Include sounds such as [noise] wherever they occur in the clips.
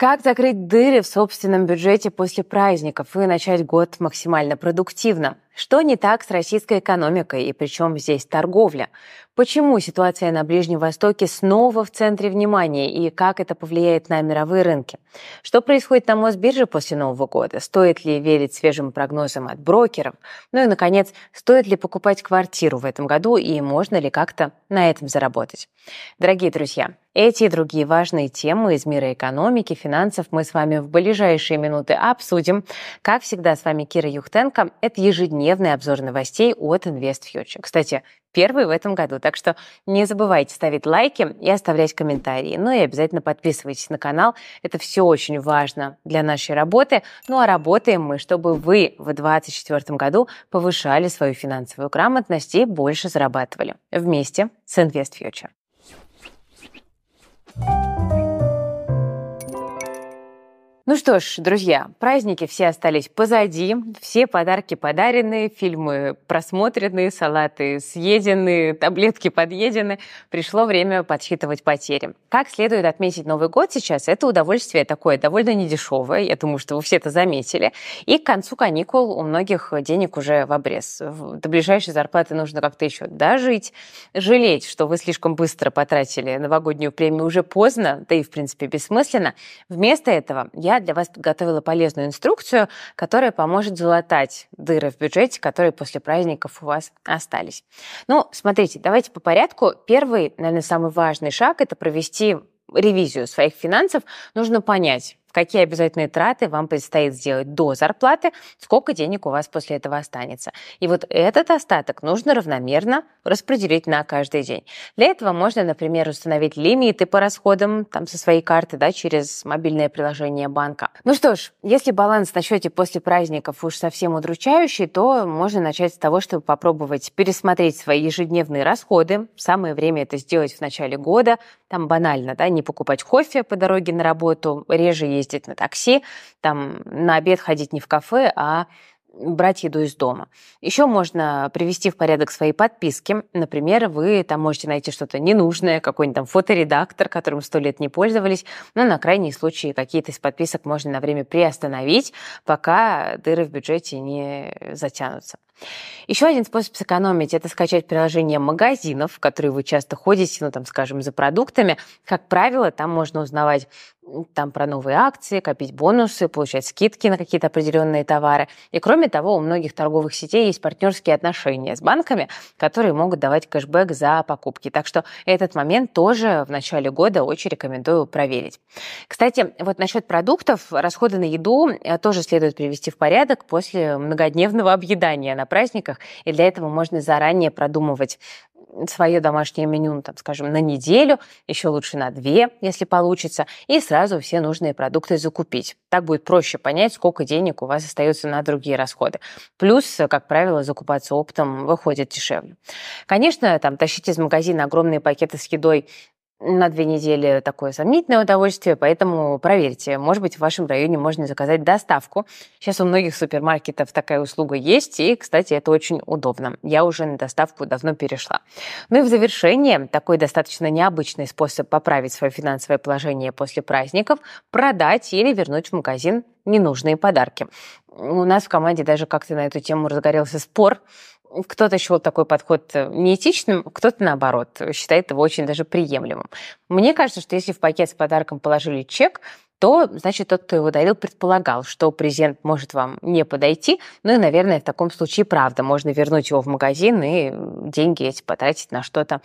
Как закрыть дыры в собственном бюджете после праздников и начать год максимально продуктивно? Что не так с российской экономикой и причем здесь торговля? Почему ситуация на Ближнем Востоке снова в центре внимания и как это повлияет на мировые рынки? Что происходит на Мосбирже после Нового года? Стоит ли верить свежим прогнозам от брокеров? Ну и, наконец, стоит ли покупать квартиру в этом году и можно ли как-то на этом заработать? Дорогие друзья, эти и другие важные темы из мира экономики, финансов мы с вами в ближайшие минуты обсудим. Как всегда, с вами Кира Юхтенко. Это ежедневный обзор новостей от InvestFuture. Кстати, первый в этом году, так что не забывайте ставить лайки и оставлять комментарии. Ну и обязательно подписывайтесь на канал. Это все очень важно для нашей работы. Ну а работаем мы, чтобы вы в 2024 году повышали свою финансовую грамотность и больше зарабатывали. Вместе с InvestFuture. Ну что ж, друзья, праздники все остались позади, все подарки подарены, фильмы просмотрены, салаты съедены, таблетки подъедены. Пришло время подсчитывать потери. Как следует отметить Новый год сейчас, это удовольствие такое довольно недешевое, я думаю, что вы все это заметили. И к концу каникул у многих денег уже в обрез. До ближайшей зарплаты нужно как-то еще дожить. Жалеть, что вы слишком быстро потратили новогоднюю премию уже поздно, да и, в принципе, бессмысленно. Вместо этого я для вас подготовила полезную инструкцию, которая поможет залатать дыры в бюджете, которые после праздников у вас остались. Ну, смотрите, давайте по порядку. Первый, наверное, самый важный шаг – это провести ревизию своих финансов. Нужно понять, какие обязательные траты вам предстоит сделать до зарплаты, сколько денег у вас после этого останется. И вот этот остаток нужно равномерно распределить на каждый день. Для этого можно, например, установить лимиты по расходам там, со своей карты да, через мобильное приложение банка. Ну что ж, если баланс на счете после праздников уж совсем удручающий, то можно начать с того, чтобы попробовать пересмотреть свои ежедневные расходы. Самое время это сделать в начале года. Там банально, да, не покупать кофе по дороге на работу, реже ездить на такси, там на обед ходить не в кафе, а брать еду из дома. Еще можно привести в порядок свои подписки. Например, вы там можете найти что-то ненужное, какой-нибудь там фоторедактор, которым сто лет не пользовались. Но на крайний случай какие-то из подписок можно на время приостановить, пока дыры в бюджете не затянутся. Еще один способ сэкономить – это скачать приложение магазинов, в которые вы часто ходите, ну, там, скажем, за продуктами. Как правило, там можно узнавать там про новые акции, копить бонусы, получать скидки на какие-то определенные товары. И кроме того, у многих торговых сетей есть партнерские отношения с банками, которые могут давать кэшбэк за покупки. Так что этот момент тоже в начале года очень рекомендую проверить. Кстати, вот насчет продуктов, расходы на еду э, тоже следует привести в порядок после многодневного объедания на праздниках, и для этого можно заранее продумывать свое домашнее меню, там, скажем, на неделю, еще лучше на две, если получится, и сразу все нужные продукты закупить. Так будет проще понять, сколько денег у вас остается на другие расходы. Плюс, как правило, закупаться оптом выходит дешевле. Конечно, там тащить из магазина огромные пакеты с едой на две недели такое сомнительное удовольствие, поэтому проверьте. Может быть, в вашем районе можно заказать доставку. Сейчас у многих супермаркетов такая услуга есть, и, кстати, это очень удобно. Я уже на доставку давно перешла. Ну и в завершение, такой достаточно необычный способ поправить свое финансовое положение после праздников – продать или вернуть в магазин ненужные подарки. У нас в команде даже как-то на эту тему разгорелся спор кто-то счел такой подход э, неэтичным, кто-то, наоборот, считает его очень даже приемлемым. Мне кажется, что если в пакет с подарком положили чек, то, значит, тот, кто его дарил, предполагал, что презент может вам не подойти. Ну и, наверное, в таком случае правда. Можно вернуть его в магазин и деньги эти потратить на что-то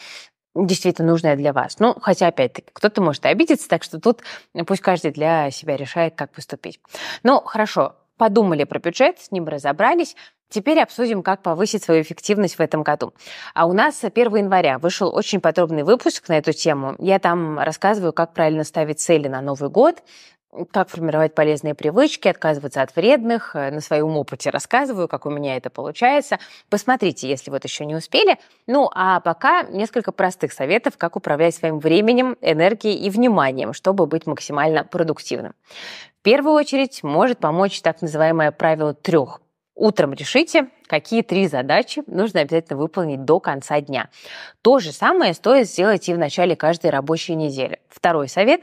действительно нужное для вас. Ну, хотя, опять-таки, кто-то может обидеться, так что тут пусть каждый для себя решает, как поступить. Ну, хорошо, подумали про бюджет, с ним разобрались. Теперь обсудим, как повысить свою эффективность в этом году. А у нас 1 января вышел очень подробный выпуск на эту тему. Я там рассказываю, как правильно ставить цели на Новый год, как формировать полезные привычки, отказываться от вредных. На своем опыте рассказываю, как у меня это получается. Посмотрите, если вот еще не успели. Ну, а пока несколько простых советов, как управлять своим временем, энергией и вниманием, чтобы быть максимально продуктивным. В первую очередь может помочь так называемое правило трех Утром решите, какие три задачи нужно обязательно выполнить до конца дня. То же самое стоит сделать и в начале каждой рабочей недели. Второй совет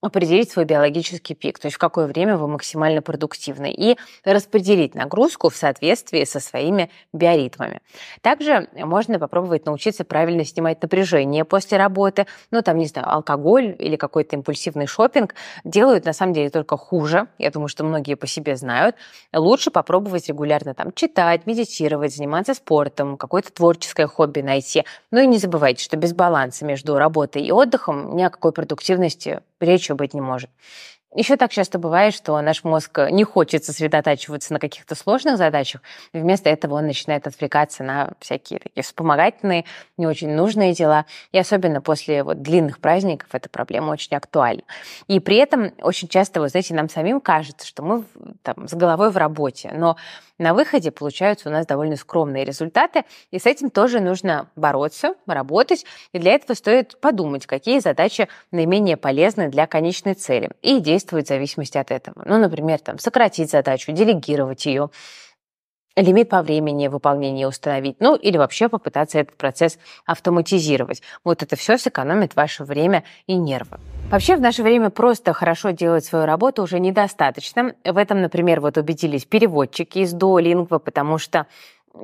определить свой биологический пик, то есть в какое время вы максимально продуктивны, и распределить нагрузку в соответствии со своими биоритмами. Также можно попробовать научиться правильно снимать напряжение после работы. Ну, там, не знаю, алкоголь или какой-то импульсивный шопинг делают, на самом деле, только хуже. Я думаю, что многие по себе знают. Лучше попробовать регулярно там читать, медитировать, заниматься спортом, какое-то творческое хобби найти. Ну и не забывайте, что без баланса между работой и отдыхом ни о какой продуктивности речи быть не может. Еще так часто бывает, что наш мозг не хочет сосредотачиваться на каких-то сложных задачах, вместо этого он начинает отвлекаться на всякие такие вспомогательные, не очень нужные дела. И особенно после вот длинных праздников эта проблема очень актуальна. И при этом очень часто, вы знаете, нам самим кажется, что мы там, с головой в работе, но на выходе получаются у нас довольно скромные результаты, и с этим тоже нужно бороться, работать, и для этого стоит подумать, какие задачи наименее полезны для конечной цели, и действовать в зависимости от этого. Ну, например, там, сократить задачу, делегировать ее, лимит по времени выполнения установить, ну или вообще попытаться этот процесс автоматизировать. Вот это все сэкономит ваше время и нервы. Вообще в наше время просто хорошо делать свою работу уже недостаточно. В этом, например, вот убедились переводчики из Duolingo, потому что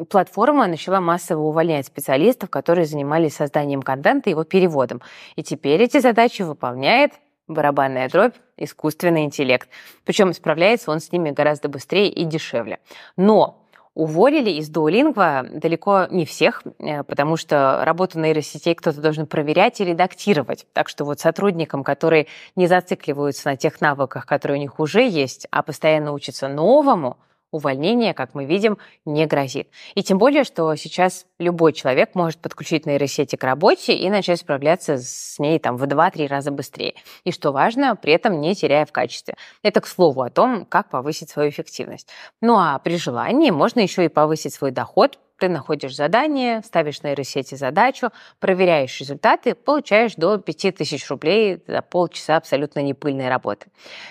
платформа начала массово увольнять специалистов, которые занимались созданием контента и его переводом. И теперь эти задачи выполняет барабанная дробь, искусственный интеллект. Причем справляется он с ними гораздо быстрее и дешевле. Но уволили из Duolingo далеко не всех, э, потому что работу нейросетей кто-то должен проверять и редактировать. Так что вот сотрудникам, которые не зацикливаются на тех навыках, которые у них уже есть, а постоянно учатся новому, увольнение, как мы видим, не грозит. И тем более, что сейчас любой человек может подключить нейросети к работе и начать справляться с ней там, в 2-3 раза быстрее. И что важно, при этом не теряя в качестве. Это к слову о том, как повысить свою эффективность. Ну а при желании можно еще и повысить свой доход ты находишь задание, ставишь на нейросети задачу, проверяешь результаты, получаешь до 5000 рублей за полчаса абсолютно непыльной работы.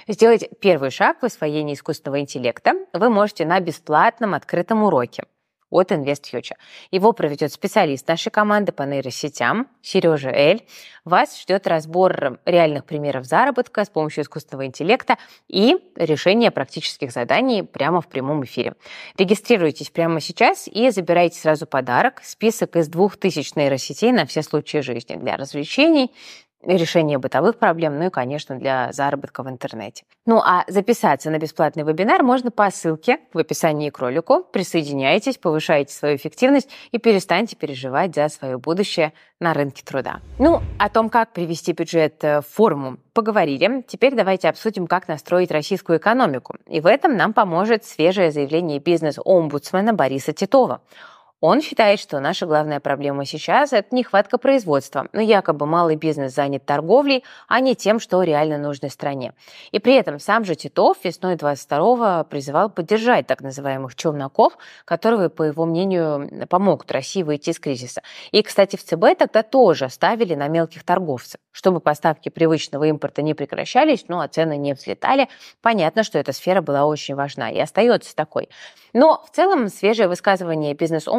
Сделать первый шаг в освоении искусственного интеллекта вы можете на бесплатном открытом уроке от InvestFuture. Его проведет специалист нашей команды по нейросетям Сережа Эль. Вас ждет разбор реальных примеров заработка с помощью искусственного интеллекта и решение практических заданий прямо в прямом эфире. Регистрируйтесь прямо сейчас и забирайте сразу подарок. Список из двух тысяч нейросетей на все случаи жизни для развлечений, решения бытовых проблем, ну и, конечно, для заработка в интернете. Ну а записаться на бесплатный вебинар можно по ссылке в описании к ролику. Присоединяйтесь, повышайте свою эффективность и перестаньте переживать за свое будущее на рынке труда. Ну, о том, как привести бюджет в форму, поговорили. Теперь давайте обсудим, как настроить российскую экономику. И в этом нам поможет свежее заявление бизнес-омбудсмена Бориса Титова. Он считает, что наша главная проблема сейчас – это нехватка производства. Но якобы малый бизнес занят торговлей, а не тем, что реально нужно стране. И при этом сам же Титов весной 22-го призывал поддержать так называемых челноков, которые, по его мнению, помогут России выйти из кризиса. И, кстати, в ЦБ тогда тоже ставили на мелких торговцев, чтобы поставки привычного импорта не прекращались, ну а цены не взлетали. Понятно, что эта сфера была очень важна и остается такой. Но в целом свежее высказывание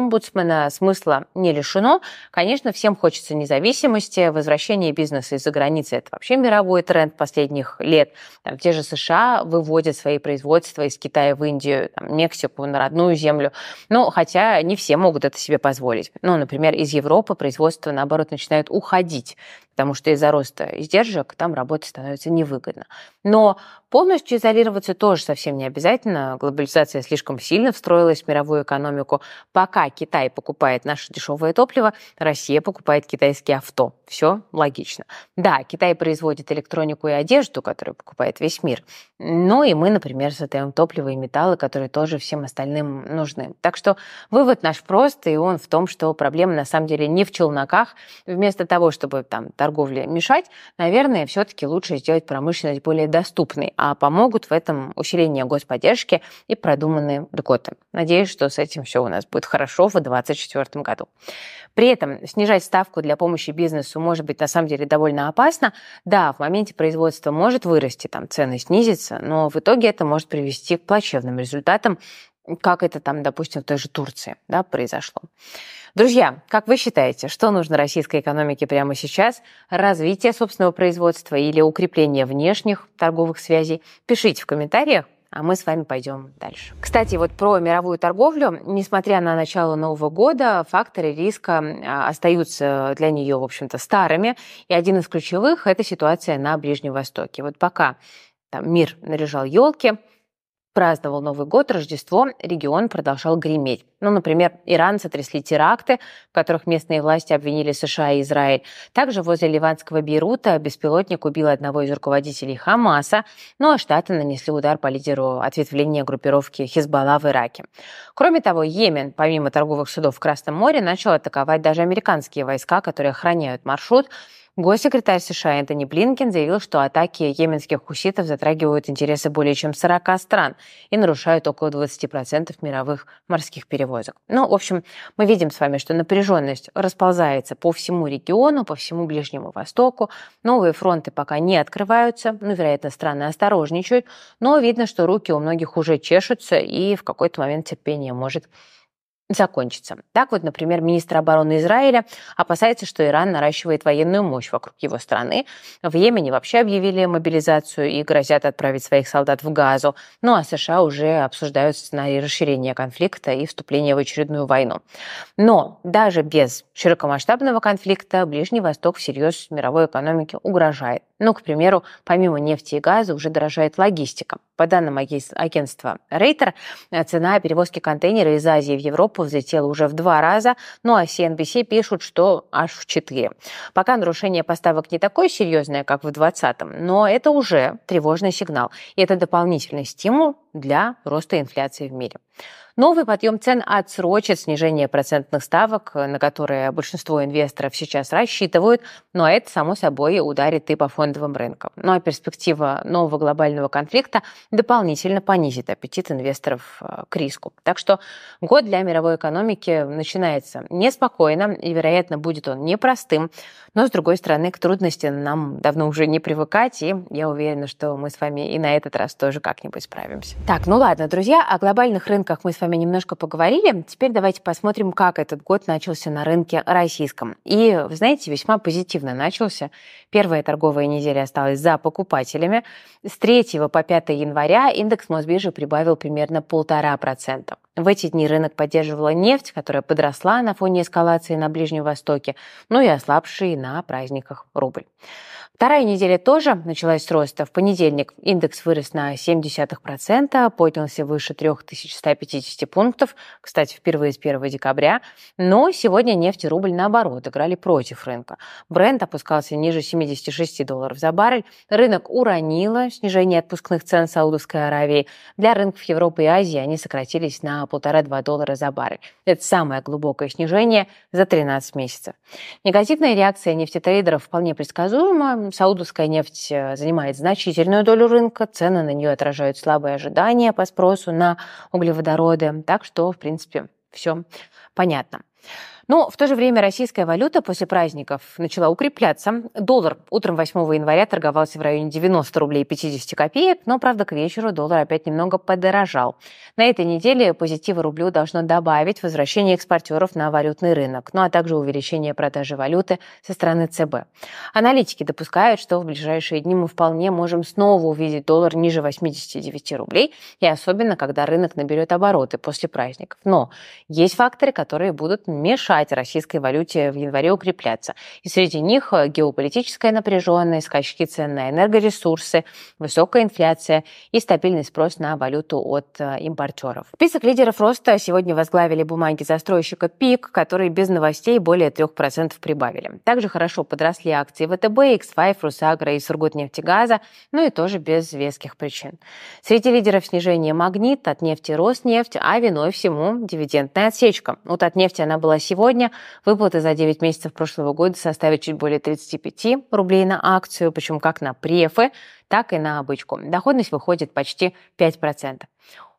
бизнес-омбудсмена смысла не лишено. Конечно, всем хочется независимости, возвращение бизнеса из-за границы – это вообще мировой тренд последних лет. Там, те же США выводят свои производства из Китая в Индию, там, Мексику, на родную землю. Ну, хотя не все могут это себе позволить. Ну, например, из Европы производство, наоборот, начинает уходить потому что из-за роста издержек там работать становится невыгодно. Но полностью изолироваться тоже совсем не обязательно. Глобализация слишком сильно встроилась в мировую экономику. Пока Китай покупает наше дешевое топливо, Россия покупает китайские авто. Все логично. Да, Китай производит электронику и одежду, которую покупает весь мир. Но и мы, например, создаем топливо и металлы, которые тоже всем остальным нужны. Так что вывод наш прост, и он в том, что проблема на самом деле не в челноках. Вместо того, чтобы там торговле мешать, наверное, все-таки лучше сделать промышленность более доступной, а помогут в этом усиление господдержки и продуманные льготы. Надеюсь, что с этим все у нас будет хорошо в 2024 году. При этом снижать ставку для помощи бизнесу может быть на самом деле довольно опасно. Да, в моменте производства может вырасти, там цены снизятся, но в итоге это может привести к плачевным результатам как это там, допустим, в той же Турции да, произошло. Друзья, как вы считаете, что нужно российской экономике прямо сейчас? Развитие собственного производства или укрепление внешних торговых связей? Пишите в комментариях, а мы с вами пойдем дальше. Кстати, вот про мировую торговлю, несмотря на начало Нового года, факторы риска а, остаются для нее, в общем-то, старыми. И один из ключевых – это ситуация на Ближнем Востоке. Вот пока там мир наряжал елки, праздновал Новый год, Рождество, регион продолжал греметь. Ну, например, Иран сотрясли теракты, в которых местные власти обвинили США и Израиль. Также возле ливанского Бейрута беспилотник убил одного из руководителей Хамаса, ну а Штаты нанесли удар по лидеру ответвления группировки Хизбалла в Ираке. Кроме того, Йемен, помимо торговых судов в Красном море, начал атаковать даже американские войска, которые охраняют маршрут, Госсекретарь США Энтони Блинкен заявил, что атаки йеменских хуситов затрагивают интересы более чем 40 стран и нарушают около 20% мировых морских перевозок. Ну, в общем, мы видим с вами, что напряженность расползается по всему региону, по всему Ближнему Востоку. Новые фронты пока не открываются, ну, вероятно, страны осторожничают, но видно, что руки у многих уже чешутся, и в какой-то момент терпение может закончится. Так вот, например, министр обороны Израиля опасается, что Иран наращивает военную мощь вокруг его страны. В Йемене вообще объявили мобилизацию и грозят отправить своих солдат в Газу. Ну а США уже обсуждают сценарий расширения конфликта и вступления в очередную войну. Но даже без широкомасштабного конфликта Ближний Восток всерьез мировой экономике угрожает. Ну, к примеру, помимо нефти и газа уже дорожает логистика. По данным агентства Рейтер, цена перевозки контейнера из Азии в Европу взлетела уже в два раза, ну а CNBC пишут, что аж в четыре. Пока нарушение поставок не такое серьезное, как в 2020-м, но это уже тревожный сигнал. И это дополнительный стимул для роста инфляции в мире. Новый подъем цен отсрочит снижение процентных ставок, на которые большинство инвесторов сейчас рассчитывают, но это, само собой, ударит и по фондовым рынкам. Ну а перспектива нового глобального конфликта дополнительно понизит аппетит инвесторов э, к риску. Так что год для мировой экономики начинается неспокойно, и, вероятно, будет он непростым, но, с другой стороны, к трудностям нам давно уже не привыкать, и я уверена, что мы с вами и на этот раз тоже как-нибудь справимся. Так, ну ладно, друзья, о глобальных рынках мы с вами немножко поговорили. Теперь давайте посмотрим, как этот год начался на рынке российском. И, вы знаете, весьма позитивно начался. Первая торговая неделя осталась за покупателями. С 3 по 5 января индекс Мосбиржи прибавил примерно полтора процента. В эти дни рынок поддерживала нефть, которая подросла на фоне эскалации на Ближнем Востоке, ну и ослабший на праздниках рубль. Вторая неделя тоже началась с роста. В понедельник индекс вырос на 0,7%, поднялся выше 3150 пунктов, кстати, впервые с 1 декабря. Но сегодня нефть и рубль, наоборот, играли против рынка. Бренд опускался ниже 76 долларов за баррель. Рынок уронило снижение отпускных цен Саудовской Аравии. Для рынков Европы и Азии они сократились на 1,5-2 доллара за баррель. Это самое глубокое снижение за 13 месяцев. Негативная реакция нефтетрейдеров вполне предсказуема Саудовская нефть э, занимает значительную долю рынка, цены на нее отражают слабые ожидания по спросу на углеводороды, так что, в принципе, все понятно. Но в то же время российская валюта после праздников начала укрепляться. Доллар утром 8 января торговался в районе 90 рублей 50 копеек, но, правда, к вечеру доллар опять немного подорожал. На этой неделе позитива рублю должно добавить возвращение экспортеров на валютный рынок, ну а также увеличение продажи валюты со стороны ЦБ. Аналитики допускают, что в ближайшие дни мы вполне можем снова увидеть доллар ниже 89 рублей, и особенно, когда рынок наберет обороты после праздников. Но есть факторы, которые будут мешать мешать российской валюте в январе укрепляться. И среди них э, геополитическая напряженность, скачки цен на энергоресурсы, высокая инфляция и стабильный спрос на валюту от э, импортеров. Список лидеров роста сегодня возглавили бумаги застройщика ПИК, которые без новостей более 3% прибавили. Также хорошо подросли акции ВТБ, X5, Русагра и Сургутнефтегаза, ну и тоже без веских причин. Среди лидеров снижения Магнит, от нефти Роснефть, а виной всему дивидендная отсечка. Вот от нефти она была сегодня сегодня. Выплаты за 9 месяцев прошлого года составят чуть более 35 рублей на акцию, причем как на префы, так и на обычку. Доходность выходит почти 5%.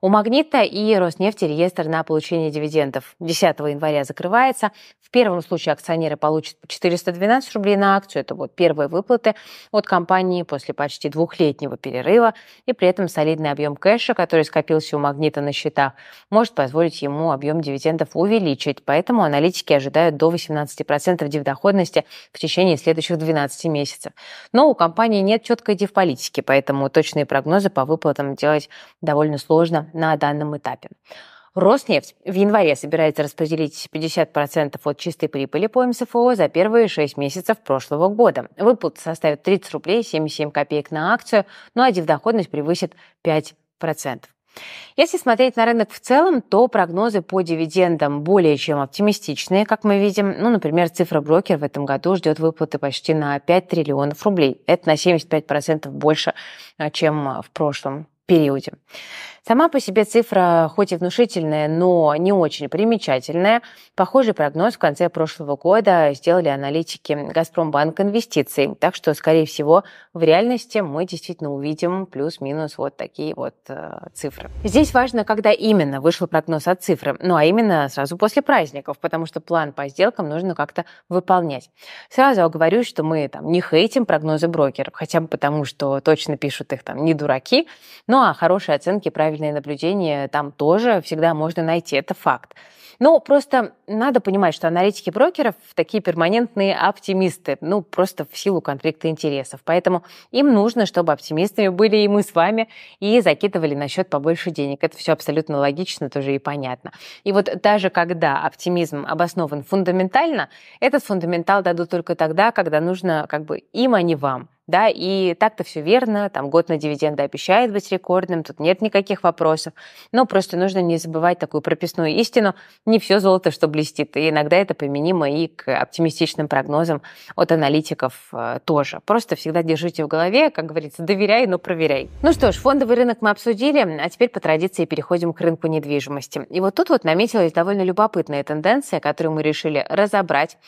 У «Магнита» и «Роснефти» реестр на получение дивидендов 10 января закрывается. В первом случае акционеры получат 412 рублей на акцию. Это вот первые выплаты от компании после почти двухлетнего перерыва. И при этом солидный объем кэша, который скопился у «Магнита» на счетах, может позволить ему объем дивидендов увеличить. Поэтому аналитики ожидают до 18% дивдоходности в течение следующих 12 месяцев. Но у компании нет четкой дивполитики, поэтому точные прогнозы по выплатам делать довольно сложно на данном этапе. Роснефть в январе собирается распределить 50% от чистой прибыли по МСФО за первые 6 месяцев прошлого года. Выплата составит 30 рублей 77 копеек на акцию, ну а дивдоходность превысит 5%. Если смотреть на рынок в целом, то прогнозы по дивидендам более чем оптимистичные, как мы видим. Ну, например, цифра брокер в этом году ждет выплаты почти на 5 триллионов рублей. Это на 75% больше, а, чем в прошлом периоде. Сама по себе цифра хоть и внушительная, но не очень примечательная. Похожий прогноз в конце прошлого года сделали аналитики «Газпромбанк инвестиций». Так что, скорее всего, в реальности мы действительно увидим плюс-минус вот такие вот э, цифры. Здесь важно, когда именно вышел прогноз от цифры. Ну, а именно сразу после праздников, потому что план по сделкам нужно как-то выполнять. Сразу оговорюсь, что мы там не хейтим прогнозы брокеров, хотя бы потому, что точно пишут их там не дураки, ну а хорошие оценки правильно правильные наблюдения там тоже всегда можно найти, это факт. Но просто надо понимать, что аналитики брокеров такие перманентные оптимисты, ну, просто в силу конфликта интересов. Поэтому им нужно, чтобы оптимистами были и мы с вами, и закидывали на счет побольше денег. Это все абсолютно логично тоже и понятно. И вот даже когда оптимизм обоснован фундаментально, этот фундаментал дадут только тогда, когда нужно как бы им, а не вам да, и так-то все верно, там год на дивиденды обещает быть рекордным, тут нет никаких вопросов, но просто нужно не забывать такую прописную истину, не все золото, что блестит, и иногда это применимо и к оптимистичным прогнозам от аналитиков э, тоже. Просто всегда держите в голове, как говорится, доверяй, но проверяй. Ну что ж, фондовый рынок мы обсудили, а теперь по традиции переходим к рынку недвижимости. И вот тут вот наметилась довольно любопытная тенденция, которую мы решили разобрать.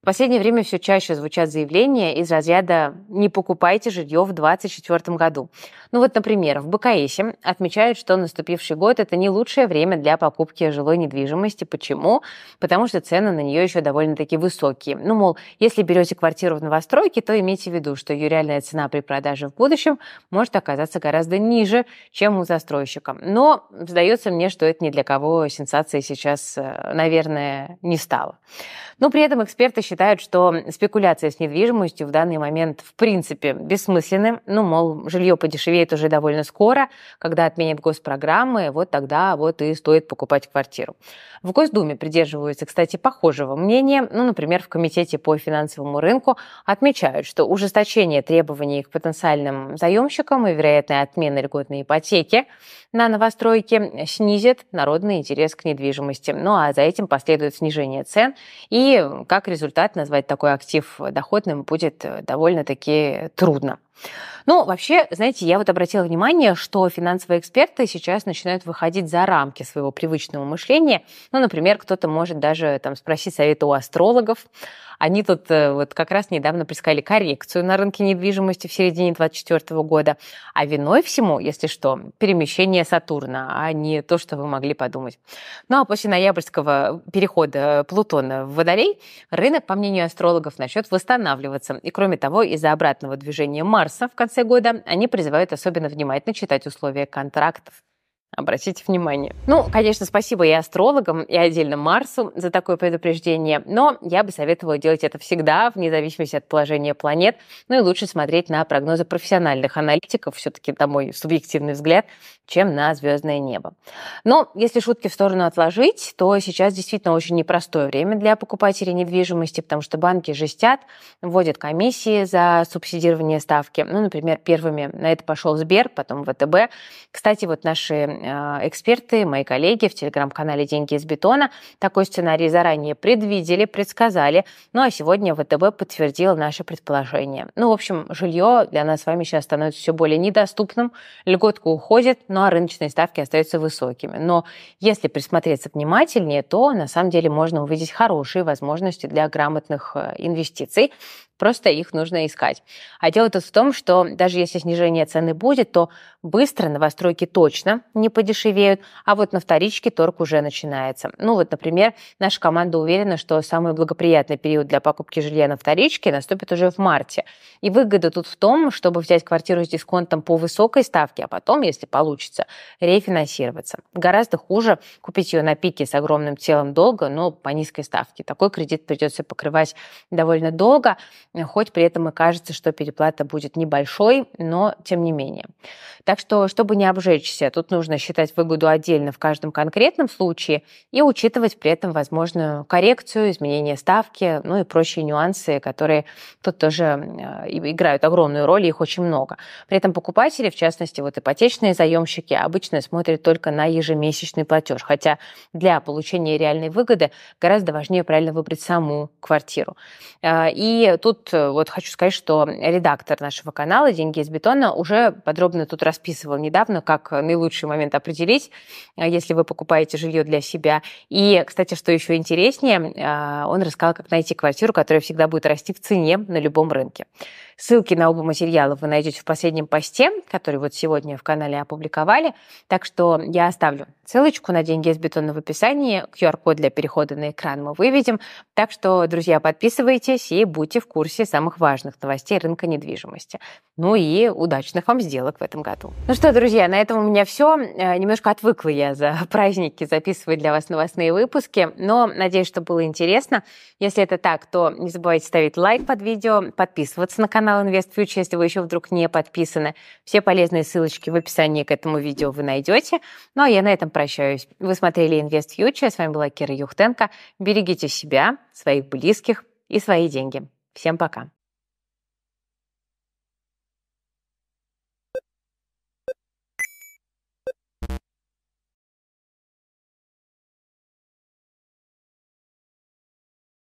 В последнее время все чаще звучат заявления из разряда «не покупайте жилье в 2024 году». Ну вот, например, в БКСе отмечают, что наступивший год – это не лучшее время для покупки жилой недвижимости. Почему? Потому что цены на нее еще довольно-таки высокие. Ну, мол, если берете квартиру в новостройке, то имейте в виду, что ее реальная цена при продаже в будущем может оказаться гораздо ниже, чем у застройщика. Но сдается мне, что это ни для кого сенсацией сейчас, э, наверное, не стало. Но при этом эксперты считают, что спекуляция с недвижимостью в данный момент в принципе бессмысленны. Ну, мол, жилье подешевеет уже довольно скоро, когда отменят госпрограммы, вот тогда вот и стоит покупать квартиру. В Госдуме придерживаются, кстати, похожего мнения. Ну, например, в Комитете по финансовому рынку отмечают, что ужесточение требований к потенциальным заемщикам и вероятная отмена льготной ипотеки на новостройки снизит народный интерес к недвижимости. Ну а за этим последует снижение цен. И как результат назвать такой актив доходным будет довольно-таки трудно. Ну, вообще, знаете, я вот обратила внимание, что финансовые эксперты сейчас начинают выходить за рамки своего привычного мышления. Ну, например, кто-то может даже там спросить совета у астрологов. Они тут э, вот как раз недавно предсказали коррекцию на рынке недвижимости в середине 2024 года. А виной всему, если что, перемещение Сатурна, а не то, что вы могли подумать. Ну, а после ноябрьского перехода Плутона в Водолей рынок, по мнению астрологов, начнет восстанавливаться. И кроме того, из-за обратного движения Марса в конце конце года, они призывают особенно внимательно читать условия контрактов. Обратите внимание. Ну, конечно, спасибо и астрологам, и отдельно Марсу за такое предупреждение, но я бы советовала делать это всегда, вне зависимости от положения планет, ну и лучше смотреть на прогнозы профессиональных аналитиков, все-таки, это мой субъективный взгляд, чем на звездное небо. Но если шутки в сторону отложить, то сейчас действительно очень непростое время для покупателей недвижимости, потому что банки жестят, вводят комиссии за субсидирование ставки. Ну, например, первыми на это пошел Сбер, потом ВТБ. Кстати, вот наши эксперты, мои коллеги в телеграм-канале «Деньги из бетона» такой сценарий заранее предвидели, предсказали. Ну а сегодня ВТБ подтвердил наше предположение. Ну, в общем, жилье для нас с вами сейчас становится все более недоступным, льготка уходит, ну а рыночные ставки остаются высокими. Но если присмотреться внимательнее, то на самом деле можно увидеть хорошие возможности для грамотных э, инвестиций. Просто их нужно искать. А дело тут в том, что даже если снижение цены будет, то быстро, новостройки точно не подешевеют, а вот на вторичке торг уже начинается. Ну вот, например, наша команда уверена, что самый благоприятный период для покупки жилья на вторичке наступит уже в марте. И выгода тут в том, чтобы взять квартиру с дисконтом по высокой ставке, а потом, если получится, рефинансироваться. Гораздо хуже купить ее на пике с огромным телом долга, но по низкой ставке. Такой кредит придется покрывать довольно долго, хоть при этом и кажется, что переплата будет небольшой, но тем не менее. Так что, чтобы не обжечься, тут нужно считать выгоду отдельно в каждом конкретном случае и учитывать при этом возможную коррекцию, изменение ставки, ну и прочие нюансы, которые тут тоже э, играют огромную роль, их очень много. При этом покупатели, в частности, вот ипотечные заемщики, обычно смотрят только на ежемесячный платеж, хотя для получения реальной выгоды гораздо важнее правильно выбрать саму квартиру. Э, и тут э, вот хочу сказать, что редактор нашего канала «Деньги из бетона» уже подробно тут расписывал недавно, как наилучший момент определить, э, если вы покупаете жилье для себя. И, кстати, что еще интереснее, э, он рассказал, как найти квартиру, которая всегда будет расти в цене на любом рынке. Ссылки на оба материала вы найдете в последнем посте, который вот сегодня в канале опубликовали. Так что я оставлю ссылочку на деньги из бетона в описании. QR-код для перехода на экран мы выведем. Так что, друзья, подписывайтесь и будьте в курсе самых важных новостей рынка недвижимости. Ну и удачных вам сделок в этом году. Ну что, друзья, на этом у меня все. Э, немножко отвыкла я за [laughs] праздники записывать для вас новостные выпуски, но надеюсь, что было интересно. Если это так, то не забывайте ставить лайк под видео, подписываться на канал канал InvestFuture, если вы еще вдруг не подписаны. Все полезные ссылочки в описании к этому видео вы найдете. Ну а я на этом прощаюсь. Вы смотрели InvestFuture, с вами была Кира Юхтенко. Берегите себя, своих близких и свои деньги. Всем пока.